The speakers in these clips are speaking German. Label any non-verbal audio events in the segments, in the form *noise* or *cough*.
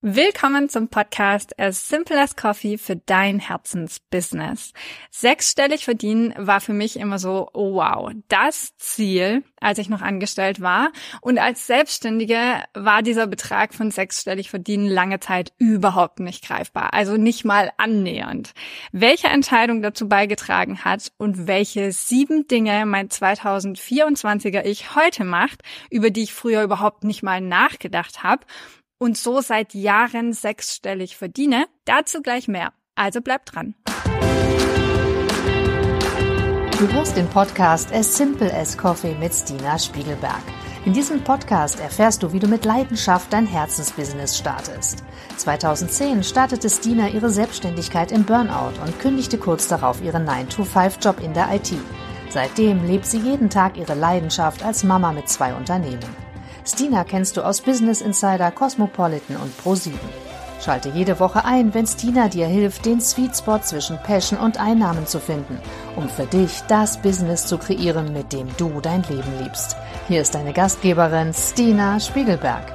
Willkommen zum Podcast As Simple as Coffee für dein Herzensbusiness. Sechsstellig verdienen war für mich immer so, oh wow, das Ziel, als ich noch angestellt war. Und als Selbstständige war dieser Betrag von sechsstellig verdienen lange Zeit überhaupt nicht greifbar. Also nicht mal annähernd. Welche Entscheidung dazu beigetragen hat und welche sieben Dinge mein 2024er Ich heute macht, über die ich früher überhaupt nicht mal nachgedacht habe und so seit Jahren sechsstellig verdiene. Dazu gleich mehr. Also bleibt dran. Du hörst den Podcast As Simple as Coffee mit Stina Spiegelberg. In diesem Podcast erfährst du, wie du mit Leidenschaft dein Herzensbusiness startest. 2010 startete Stina ihre Selbstständigkeit im Burnout und kündigte kurz darauf ihren 9-to-5-Job in der IT. Seitdem lebt sie jeden Tag ihre Leidenschaft als Mama mit zwei Unternehmen. Stina kennst du aus Business Insider, Cosmopolitan und Pro7. Schalte jede Woche ein, wenn Stina dir hilft, den Sweet Spot zwischen Passion und Einnahmen zu finden, um für dich das Business zu kreieren, mit dem du dein Leben liebst. Hier ist deine Gastgeberin Stina Spiegelberg.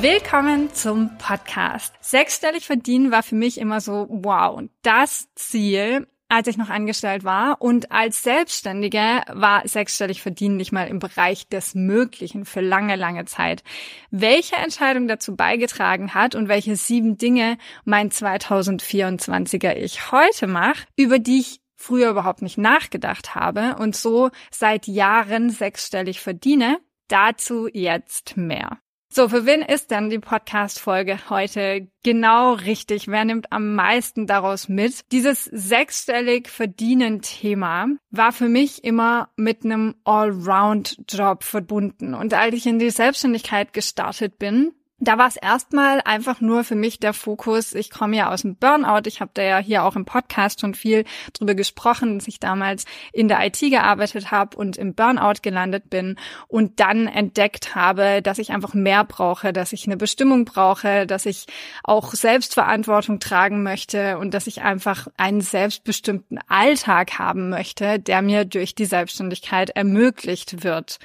Willkommen zum Podcast. Sechsstellig verdienen war für mich immer so, wow, das Ziel, als ich noch angestellt war. Und als Selbstständige war sechsstellig verdienen nicht mal im Bereich des Möglichen für lange, lange Zeit. Welche Entscheidung dazu beigetragen hat und welche sieben Dinge mein 2024er Ich heute mache, über die ich früher überhaupt nicht nachgedacht habe und so seit Jahren sechsstellig verdiene, dazu jetzt mehr. So, für wen ist denn die Podcast-Folge heute genau richtig? Wer nimmt am meisten daraus mit? Dieses sechsstellig verdienen Thema war für mich immer mit einem Allround-Job verbunden. Und als ich in die Selbstständigkeit gestartet bin, da war es erstmal einfach nur für mich der Fokus, ich komme ja aus dem Burnout, ich habe da ja hier auch im Podcast schon viel drüber gesprochen, dass ich damals in der IT gearbeitet habe und im Burnout gelandet bin und dann entdeckt habe, dass ich einfach mehr brauche, dass ich eine Bestimmung brauche, dass ich auch Selbstverantwortung tragen möchte und dass ich einfach einen selbstbestimmten Alltag haben möchte, der mir durch die Selbstständigkeit ermöglicht wird.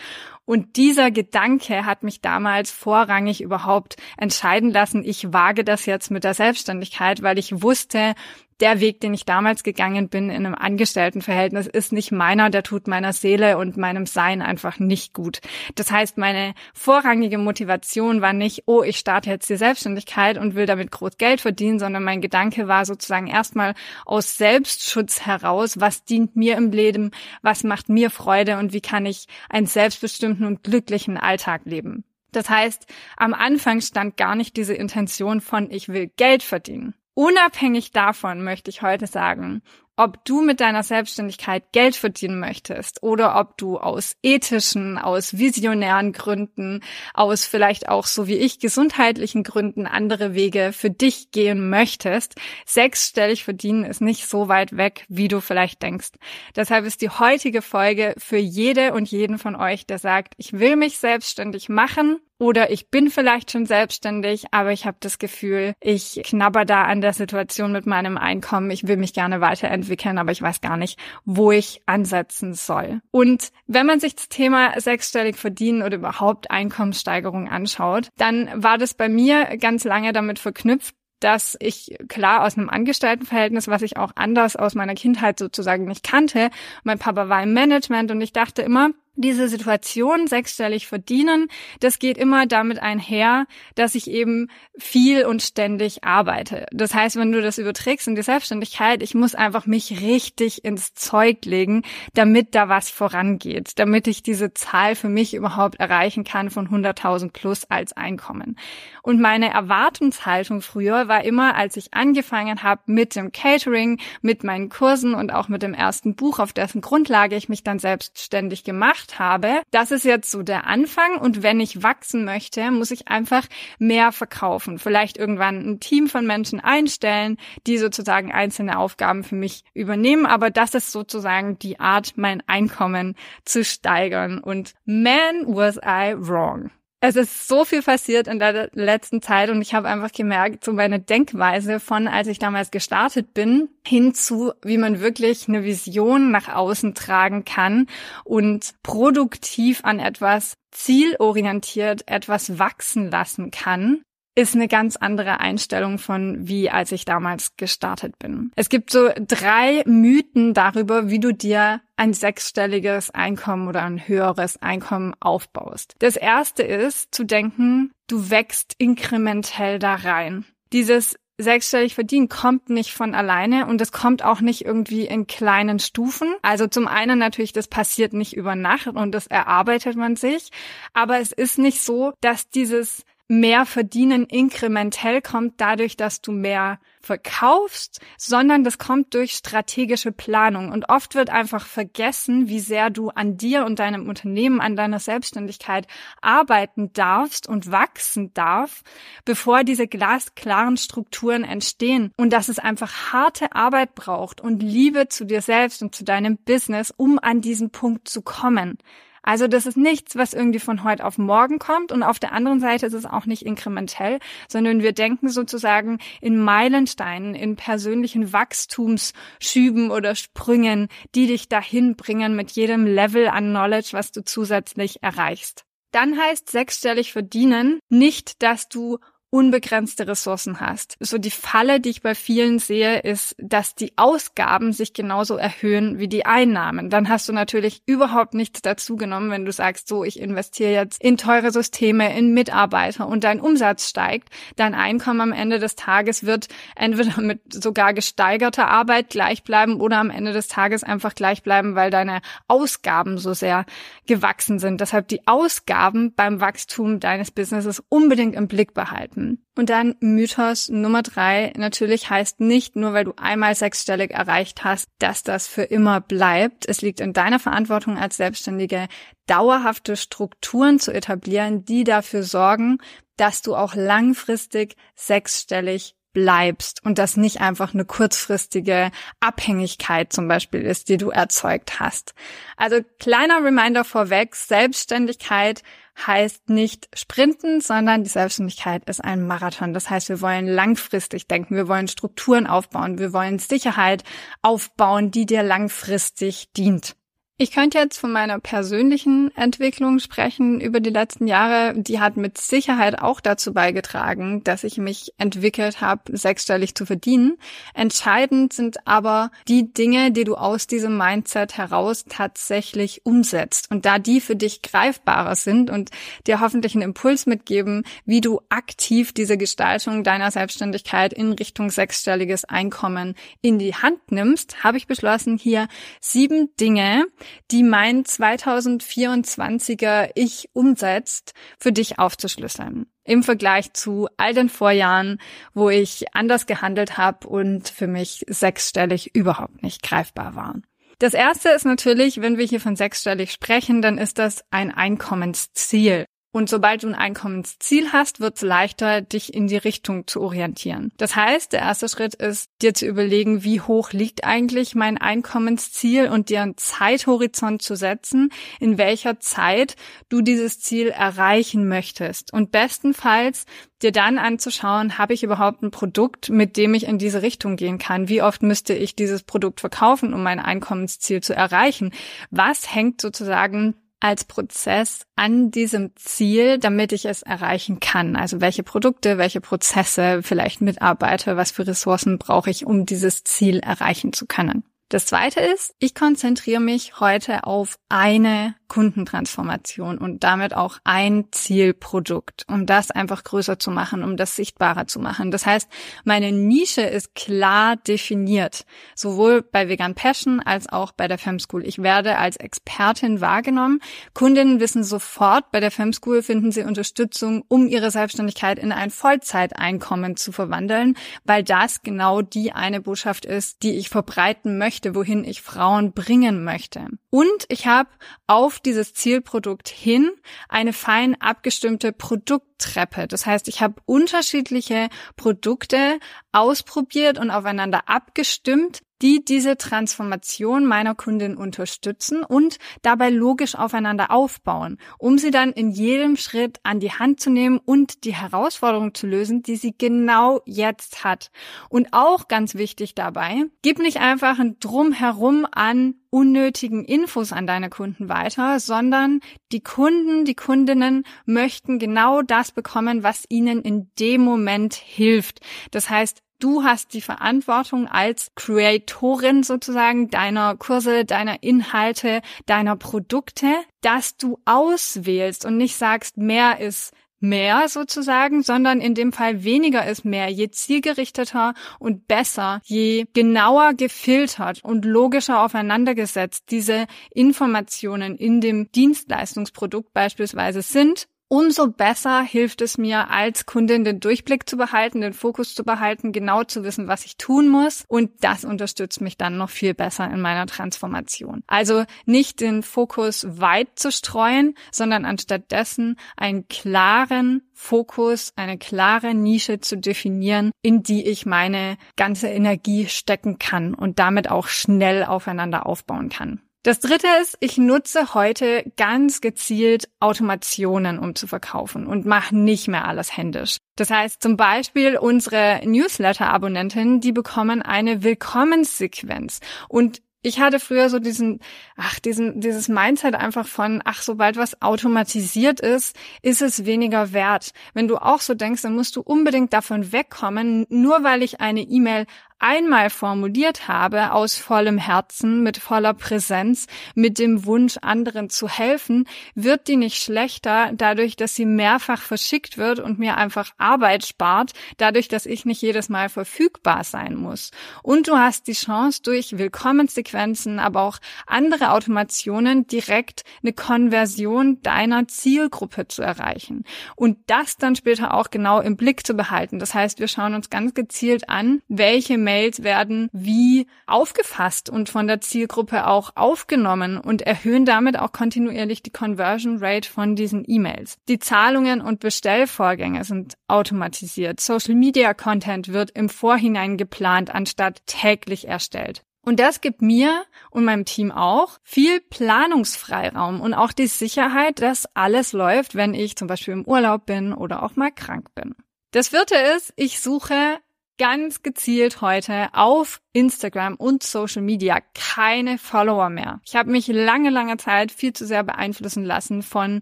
Und dieser Gedanke hat mich damals vorrangig überhaupt entscheiden lassen, ich wage das jetzt mit der Selbstständigkeit, weil ich wusste, der Weg, den ich damals gegangen bin in einem Angestelltenverhältnis, ist nicht meiner, der tut meiner Seele und meinem Sein einfach nicht gut. Das heißt, meine vorrangige Motivation war nicht, oh, ich starte jetzt die Selbstständigkeit und will damit groß Geld verdienen, sondern mein Gedanke war sozusagen erstmal aus Selbstschutz heraus, was dient mir im Leben, was macht mir Freude und wie kann ich einen selbstbestimmten und glücklichen Alltag leben. Das heißt, am Anfang stand gar nicht diese Intention von, ich will Geld verdienen. Unabhängig davon möchte ich heute sagen, ob du mit deiner Selbstständigkeit Geld verdienen möchtest oder ob du aus ethischen, aus visionären Gründen, aus vielleicht auch so wie ich gesundheitlichen Gründen andere Wege für dich gehen möchtest. Sechsstellig verdienen ist nicht so weit weg, wie du vielleicht denkst. Deshalb ist die heutige Folge für jede und jeden von euch, der sagt, ich will mich selbstständig machen oder ich bin vielleicht schon selbstständig, aber ich habe das Gefühl, ich knabber da an der Situation mit meinem Einkommen. Ich will mich gerne weiterentwickeln, aber ich weiß gar nicht, wo ich ansetzen soll. Und wenn man sich das Thema sechsstellig verdienen oder überhaupt Einkommenssteigerung anschaut, dann war das bei mir ganz lange damit verknüpft, dass ich klar aus einem Angestelltenverhältnis, was ich auch anders aus meiner Kindheit sozusagen nicht kannte, mein Papa war im Management und ich dachte immer, diese Situation sechsstellig verdienen, das geht immer damit einher, dass ich eben viel und ständig arbeite. Das heißt, wenn du das überträgst in die Selbstständigkeit, ich muss einfach mich richtig ins Zeug legen, damit da was vorangeht, damit ich diese Zahl für mich überhaupt erreichen kann von 100.000 plus als Einkommen. Und meine Erwartungshaltung früher war immer, als ich angefangen habe mit dem Catering, mit meinen Kursen und auch mit dem ersten Buch, auf dessen Grundlage ich mich dann selbstständig gemacht gemacht habe, das ist jetzt so der Anfang und wenn ich wachsen möchte, muss ich einfach mehr verkaufen. Vielleicht irgendwann ein Team von Menschen einstellen, die sozusagen einzelne Aufgaben für mich übernehmen, aber das ist sozusagen die Art, mein Einkommen zu steigern und man was I wrong. Es ist so viel passiert in der letzten Zeit und ich habe einfach gemerkt, so meine Denkweise von, als ich damals gestartet bin, hin zu, wie man wirklich eine Vision nach außen tragen kann und produktiv an etwas zielorientiert etwas wachsen lassen kann, ist eine ganz andere Einstellung von wie als ich damals gestartet bin. Es gibt so drei Mythen darüber, wie du dir ein sechsstelliges Einkommen oder ein höheres Einkommen aufbaust. Das erste ist zu denken, du wächst inkrementell da rein. Dieses sechsstellig verdienen kommt nicht von alleine und es kommt auch nicht irgendwie in kleinen Stufen. Also zum einen natürlich, das passiert nicht über Nacht und das erarbeitet man sich. Aber es ist nicht so, dass dieses mehr verdienen inkrementell kommt dadurch, dass du mehr verkaufst, sondern das kommt durch strategische Planung. Und oft wird einfach vergessen, wie sehr du an dir und deinem Unternehmen, an deiner Selbstständigkeit arbeiten darfst und wachsen darf, bevor diese glasklaren Strukturen entstehen. Und dass es einfach harte Arbeit braucht und Liebe zu dir selbst und zu deinem Business, um an diesen Punkt zu kommen. Also das ist nichts, was irgendwie von heute auf morgen kommt. Und auf der anderen Seite ist es auch nicht inkrementell, sondern wir denken sozusagen in Meilensteinen, in persönlichen Wachstumsschüben oder Sprüngen, die dich dahin bringen mit jedem Level an Knowledge, was du zusätzlich erreichst. Dann heißt sechsstellig verdienen nicht, dass du unbegrenzte Ressourcen hast. So die Falle, die ich bei vielen sehe, ist, dass die Ausgaben sich genauso erhöhen wie die Einnahmen. Dann hast du natürlich überhaupt nichts dazu genommen, wenn du sagst, so, ich investiere jetzt in teure Systeme, in Mitarbeiter und dein Umsatz steigt. Dein Einkommen am Ende des Tages wird entweder mit sogar gesteigerter Arbeit gleich bleiben oder am Ende des Tages einfach gleich bleiben, weil deine Ausgaben so sehr gewachsen sind. Deshalb die Ausgaben beim Wachstum deines Businesses unbedingt im Blick behalten bleiben. Und dann Mythos Nummer drei natürlich heißt nicht nur, weil du einmal sechsstellig erreicht hast, dass das für immer bleibt. Es liegt in deiner Verantwortung als Selbstständige, dauerhafte Strukturen zu etablieren, die dafür sorgen, dass du auch langfristig sechsstellig bleibst und das nicht einfach eine kurzfristige Abhängigkeit zum Beispiel ist, die du erzeugt hast. Also kleiner Reminder vorweg, Selbstständigkeit heißt nicht sprinten, sondern die Selbstständigkeit ist ein Marathon. Das heißt, wir wollen langfristig denken, wir wollen Strukturen aufbauen, wir wollen Sicherheit aufbauen, die dir langfristig dient. Ich könnte jetzt von meiner persönlichen Entwicklung sprechen über die letzten Jahre. Die hat mit Sicherheit auch dazu beigetragen, dass ich mich entwickelt habe, sechsstellig zu verdienen. Entscheidend sind aber die Dinge, die du aus diesem Mindset heraus tatsächlich umsetzt. Und da die für dich greifbarer sind und dir hoffentlich einen Impuls mitgeben, wie du aktiv diese Gestaltung deiner Selbstständigkeit in Richtung sechsstelliges Einkommen in die Hand nimmst, habe ich beschlossen, hier sieben Dinge, die mein 2024er Ich umsetzt, für dich aufzuschlüsseln. Im Vergleich zu all den Vorjahren, wo ich anders gehandelt habe und für mich sechsstellig überhaupt nicht greifbar waren. Das erste ist natürlich, wenn wir hier von sechsstellig sprechen, dann ist das ein Einkommensziel. Und sobald du ein Einkommensziel hast, wird es leichter, dich in die Richtung zu orientieren. Das heißt, der erste Schritt ist, dir zu überlegen, wie hoch liegt eigentlich mein Einkommensziel und dir einen Zeithorizont zu setzen, in welcher Zeit du dieses Ziel erreichen möchtest. Und bestenfalls dir dann anzuschauen, habe ich überhaupt ein Produkt, mit dem ich in diese Richtung gehen kann? Wie oft müsste ich dieses Produkt verkaufen, um mein Einkommensziel zu erreichen? Was hängt sozusagen als Prozess an diesem Ziel, damit ich es erreichen kann. Also welche Produkte, welche Prozesse, vielleicht Mitarbeiter, was für Ressourcen brauche ich, um dieses Ziel erreichen zu können. Das zweite ist, ich konzentriere mich heute auf eine Kundentransformation und damit auch ein Zielprodukt, um das einfach größer zu machen, um das sichtbarer zu machen. Das heißt, meine Nische ist klar definiert, sowohl bei Vegan Passion als auch bei der Femschool. Ich werde als Expertin wahrgenommen. Kundinnen wissen sofort, bei der Femschool finden sie Unterstützung, um ihre Selbstständigkeit in ein Vollzeiteinkommen zu verwandeln, weil das genau die eine Botschaft ist, die ich verbreiten möchte, wohin ich Frauen bringen möchte. Und ich habe auf dieses Zielprodukt hin eine fein abgestimmte Produkttreppe. Das heißt, ich habe unterschiedliche Produkte ausprobiert und aufeinander abgestimmt, die diese Transformation meiner Kundin unterstützen und dabei logisch aufeinander aufbauen, um sie dann in jedem Schritt an die Hand zu nehmen und die Herausforderung zu lösen, die sie genau jetzt hat. Und auch ganz wichtig dabei, gib nicht einfach ein Drumherum an unnötigen Infos an deine Kunden weiter, sondern die Kunden, die Kundinnen möchten genau das bekommen, was ihnen in dem Moment hilft. Das heißt, Du hast die Verantwortung als Creatorin sozusagen deiner Kurse, deiner Inhalte, deiner Produkte, dass du auswählst und nicht sagst, mehr ist mehr sozusagen, sondern in dem Fall weniger ist mehr, je zielgerichteter und besser, je genauer gefiltert und logischer aufeinandergesetzt diese Informationen in dem Dienstleistungsprodukt beispielsweise sind, umso besser hilft es mir als Kundin den Durchblick zu behalten, den Fokus zu behalten, genau zu wissen, was ich tun muss. Und das unterstützt mich dann noch viel besser in meiner Transformation. Also nicht den Fokus weit zu streuen, sondern anstattdessen einen klaren Fokus, eine klare Nische zu definieren, in die ich meine ganze Energie stecken kann und damit auch schnell aufeinander aufbauen kann. Das dritte ist, ich nutze heute ganz gezielt Automationen, um zu verkaufen und mache nicht mehr alles händisch. Das heißt zum Beispiel unsere Newsletter-Abonnenten, die bekommen eine Willkommenssequenz und ich hatte früher so diesen, ach, diesen, dieses Mindset einfach von, ach, sobald was automatisiert ist, ist es weniger wert. Wenn du auch so denkst, dann musst du unbedingt davon wegkommen, nur weil ich eine E-Mail einmal formuliert habe, aus vollem Herzen, mit voller Präsenz, mit dem Wunsch, anderen zu helfen, wird die nicht schlechter, dadurch, dass sie mehrfach verschickt wird und mir einfach Arbeit spart, dadurch, dass ich nicht jedes Mal verfügbar sein muss. Und du hast die Chance, durch Willkommenssequenzen, aber auch andere Automationen direkt eine Konversion deiner Zielgruppe zu erreichen. Und das dann später auch genau im Blick zu behalten. Das heißt, wir schauen uns ganz gezielt an, welche Mails werden wie aufgefasst und von der Zielgruppe auch aufgenommen und erhöhen damit auch kontinuierlich die Conversion Rate von diesen E-Mails. Die Zahlungen und Bestellvorgänge sind automatisiert. Social Media Content wird im Vorhinein geplant, anstatt täglich erstellt. Und das gibt mir und meinem Team auch viel Planungsfreiraum und auch die Sicherheit, dass alles läuft, wenn ich zum Beispiel im Urlaub bin oder auch mal krank bin. Das vierte ist, ich suche ganz gezielt heute auf Instagram und Social Media keine Follower mehr. Ich habe mich lange, lange Zeit viel zu sehr beeinflussen lassen von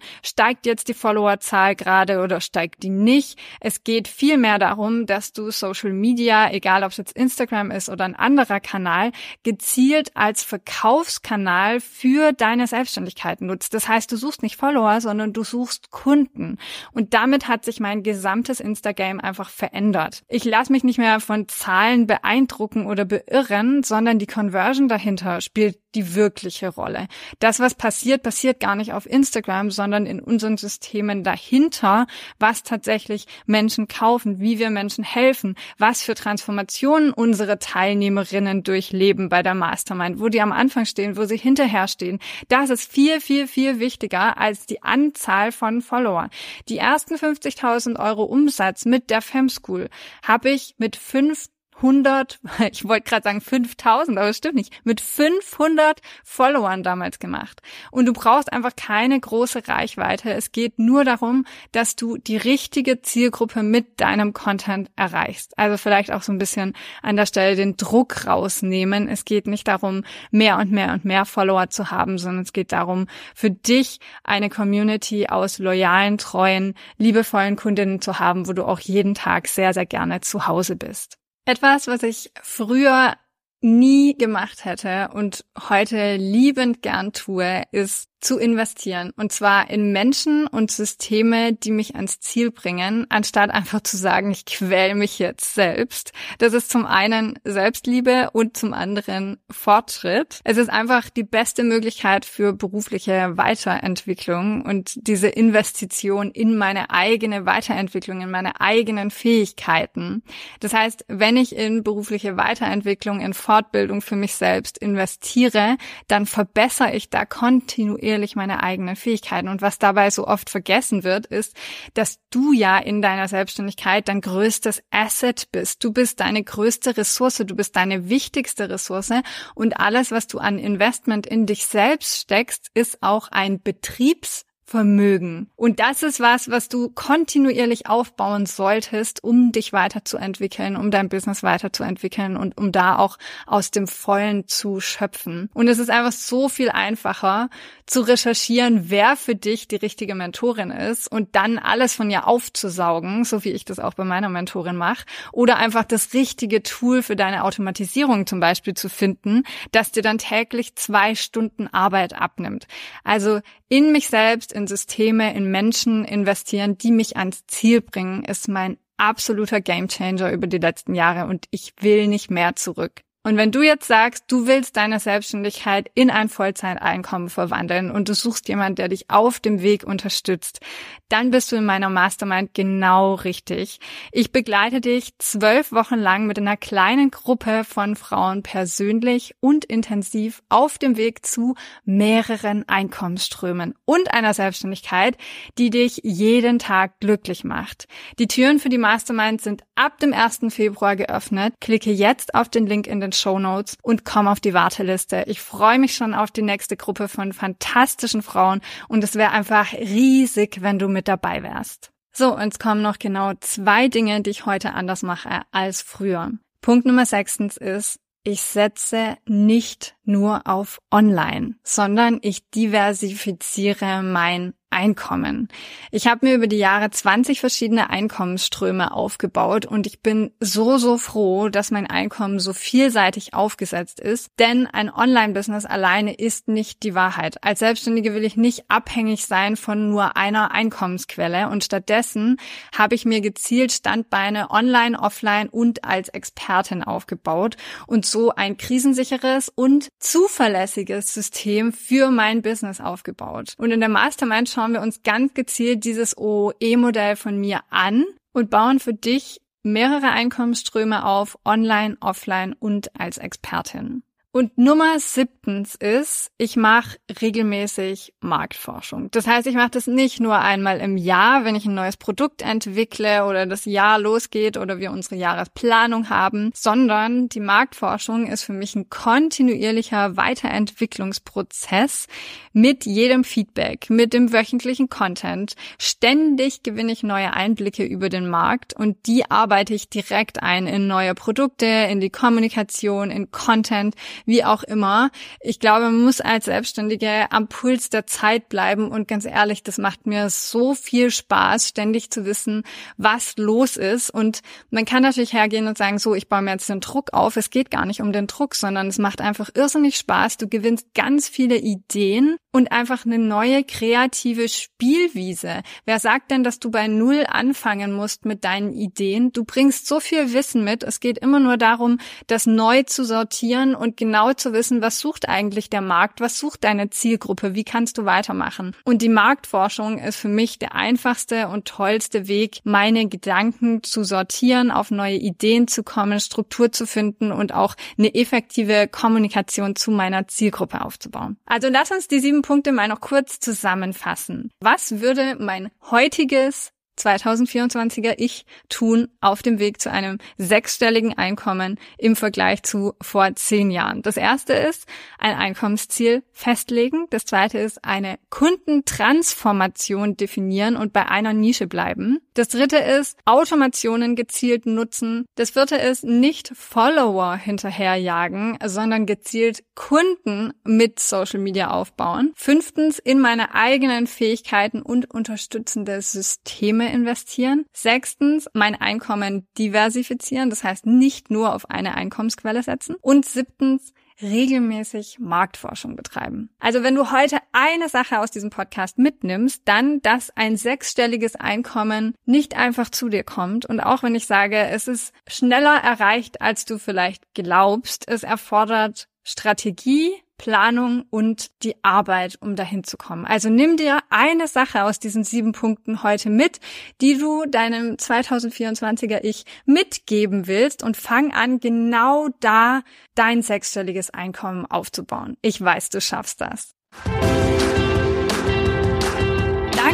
steigt jetzt die Followerzahl gerade oder steigt die nicht. Es geht viel mehr darum, dass du Social Media, egal ob es jetzt Instagram ist oder ein anderer Kanal, gezielt als Verkaufskanal für deine Selbstständigkeit nutzt. Das heißt, du suchst nicht Follower, sondern du suchst Kunden. Und damit hat sich mein gesamtes Instagram einfach verändert. Ich lasse mich nicht mehr von Zahlen beeindrucken oder be beirren, sondern die Conversion dahinter spielt die wirkliche Rolle. Das, was passiert, passiert gar nicht auf Instagram, sondern in unseren Systemen dahinter, was tatsächlich Menschen kaufen, wie wir Menschen helfen, was für Transformationen unsere Teilnehmerinnen durchleben bei der Mastermind, wo die am Anfang stehen, wo sie hinterher stehen. Das ist viel, viel, viel wichtiger als die Anzahl von Followern. Die ersten 50.000 Euro Umsatz mit der Fem School habe ich mit fünf 100, *laughs* ich wollte gerade sagen 5000, aber es stimmt nicht, mit 500 Followern damals gemacht. Und du brauchst einfach keine große Reichweite. Es geht nur darum, dass du die richtige Zielgruppe mit deinem Content erreichst. Also vielleicht auch so ein bisschen an der Stelle den Druck rausnehmen. Es geht nicht darum, mehr und mehr und mehr Follower zu haben, sondern es geht darum, für dich eine Community aus loyalen, treuen, liebevollen Kundinnen zu haben, wo du auch jeden Tag sehr, sehr gerne zu Hause bist. Etwas, was ich früher nie gemacht hätte und heute liebend gern tue, ist zu investieren. Und zwar in Menschen und Systeme, die mich ans Ziel bringen, anstatt einfach zu sagen, ich quäl mich jetzt selbst. Das ist zum einen Selbstliebe und zum anderen Fortschritt. Es ist einfach die beste Möglichkeit für berufliche Weiterentwicklung und diese Investition in meine eigene Weiterentwicklung, in meine eigenen Fähigkeiten. Das heißt, wenn ich in berufliche Weiterentwicklung, in Fortbildung für mich selbst investiere, dann verbessere ich da kontinuierlich kontinuierlich meine eigenen Fähigkeiten. Und was dabei so oft vergessen wird, ist, dass du ja in deiner Selbstständigkeit dein größtes Asset bist. Du bist deine größte Ressource, du bist deine wichtigste Ressource und alles, was du an Investment in dich selbst steckst, ist auch ein Betriebs Vermögen. Und das ist was, was du kontinuierlich aufbauen solltest, um dich weiterzuentwickeln, um dein Business weiterzuentwickeln und um da auch aus dem Vollen zu schöpfen. Und es ist einfach so viel einfacher zu recherchieren, wer für dich die richtige Mentorin ist und dann alles von ihr aufzusaugen, so wie ich das auch bei meiner Mentorin mache, oder einfach das richtige Tool für deine Automatisierung zum Beispiel zu finden, das dir dann täglich zwei Stunden Arbeit abnimmt. Also in mich selbst, in Systeme, in Menschen investieren, die mich ans Ziel bringen, ist mein absoluter Gamechanger über die letzten Jahre und ich will nicht mehr zurück. Und wenn du jetzt sagst, du willst deine Selbstständigkeit in ein Vollzeiteinkommen verwandeln und du suchst jemanden, der dich auf dem Weg unterstützt, dann bist du in meiner Mastermind genau richtig. Ich begleite dich zwölf Wochen lang mit einer kleinen Gruppe von Frauen persönlich und intensiv auf dem Weg zu mehreren Einkommensströmen und einer Selbstständigkeit, die dich jeden Tag glücklich macht. Die Türen für die Mastermind sind ab dem 1. Februar geöffnet. Klicke jetzt auf den Link in den Show Notes und komm auf die Warteliste. Ich freue mich schon auf die nächste Gruppe von fantastischen Frauen und es wäre einfach riesig, wenn du mit dabei wärst. So, uns kommen noch genau zwei Dinge, die ich heute anders mache als früher. Punkt Nummer sechstens ist, ich setze nicht nur auf Online, sondern ich diversifiziere mein Einkommen. Ich habe mir über die Jahre 20 verschiedene Einkommensströme aufgebaut und ich bin so, so froh, dass mein Einkommen so vielseitig aufgesetzt ist, denn ein Online-Business alleine ist nicht die Wahrheit. Als Selbstständige will ich nicht abhängig sein von nur einer Einkommensquelle und stattdessen habe ich mir gezielt Standbeine online, offline und als Expertin aufgebaut und so ein krisensicheres und zuverlässiges System für mein Business aufgebaut. Und in der Mastermind schauen wir uns ganz gezielt dieses OE-Modell von mir an und bauen für dich mehrere Einkommensströme auf, online, offline und als Expertin. Und Nummer siebtens ist, ich mache regelmäßig Marktforschung. Das heißt, ich mache das nicht nur einmal im Jahr, wenn ich ein neues Produkt entwickle oder das Jahr losgeht oder wir unsere Jahresplanung haben, sondern die Marktforschung ist für mich ein kontinuierlicher Weiterentwicklungsprozess mit jedem Feedback, mit dem wöchentlichen Content. Ständig gewinne ich neue Einblicke über den Markt und die arbeite ich direkt ein in neue Produkte, in die Kommunikation, in Content wie auch immer. Ich glaube, man muss als Selbstständige am Puls der Zeit bleiben und ganz ehrlich, das macht mir so viel Spaß, ständig zu wissen, was los ist und man kann natürlich hergehen und sagen, so, ich baue mir jetzt den Druck auf. Es geht gar nicht um den Druck, sondern es macht einfach irrsinnig Spaß. Du gewinnst ganz viele Ideen und einfach eine neue kreative Spielwiese. Wer sagt denn, dass du bei Null anfangen musst mit deinen Ideen? Du bringst so viel Wissen mit. Es geht immer nur darum, das neu zu sortieren und genau zu wissen, was sucht eigentlich der Markt? Was sucht deine Zielgruppe? Wie kannst du weitermachen? Und die Marktforschung ist für mich der einfachste und tollste Weg, meine Gedanken zu sortieren, auf neue Ideen zu kommen, Struktur zu finden und auch eine effektive Kommunikation zu meiner Zielgruppe aufzubauen. Also lass uns die sieben sieben Punkte mal noch kurz zusammenfassen. Was würde mein heutiges 2024er Ich tun auf dem Weg zu einem sechsstelligen Einkommen im Vergleich zu vor zehn Jahren. Das erste ist ein Einkommensziel festlegen. Das zweite ist eine Kundentransformation definieren und bei einer Nische bleiben. Das dritte ist Automationen gezielt nutzen. Das vierte ist nicht Follower hinterherjagen, sondern gezielt Kunden mit Social Media aufbauen. Fünftens in meine eigenen Fähigkeiten und unterstützende Systeme investieren. Sechstens, mein Einkommen diversifizieren, das heißt nicht nur auf eine Einkommensquelle setzen. Und siebtens, regelmäßig Marktforschung betreiben. Also wenn du heute eine Sache aus diesem Podcast mitnimmst, dann, dass ein sechsstelliges Einkommen nicht einfach zu dir kommt. Und auch wenn ich sage, es ist schneller erreicht, als du vielleicht glaubst, es erfordert Strategie, Planung und die Arbeit, um dahin zu kommen. Also nimm dir eine Sache aus diesen sieben Punkten heute mit, die du deinem 2024er Ich mitgeben willst und fang an, genau da dein sechsstelliges Einkommen aufzubauen. Ich weiß, du schaffst das.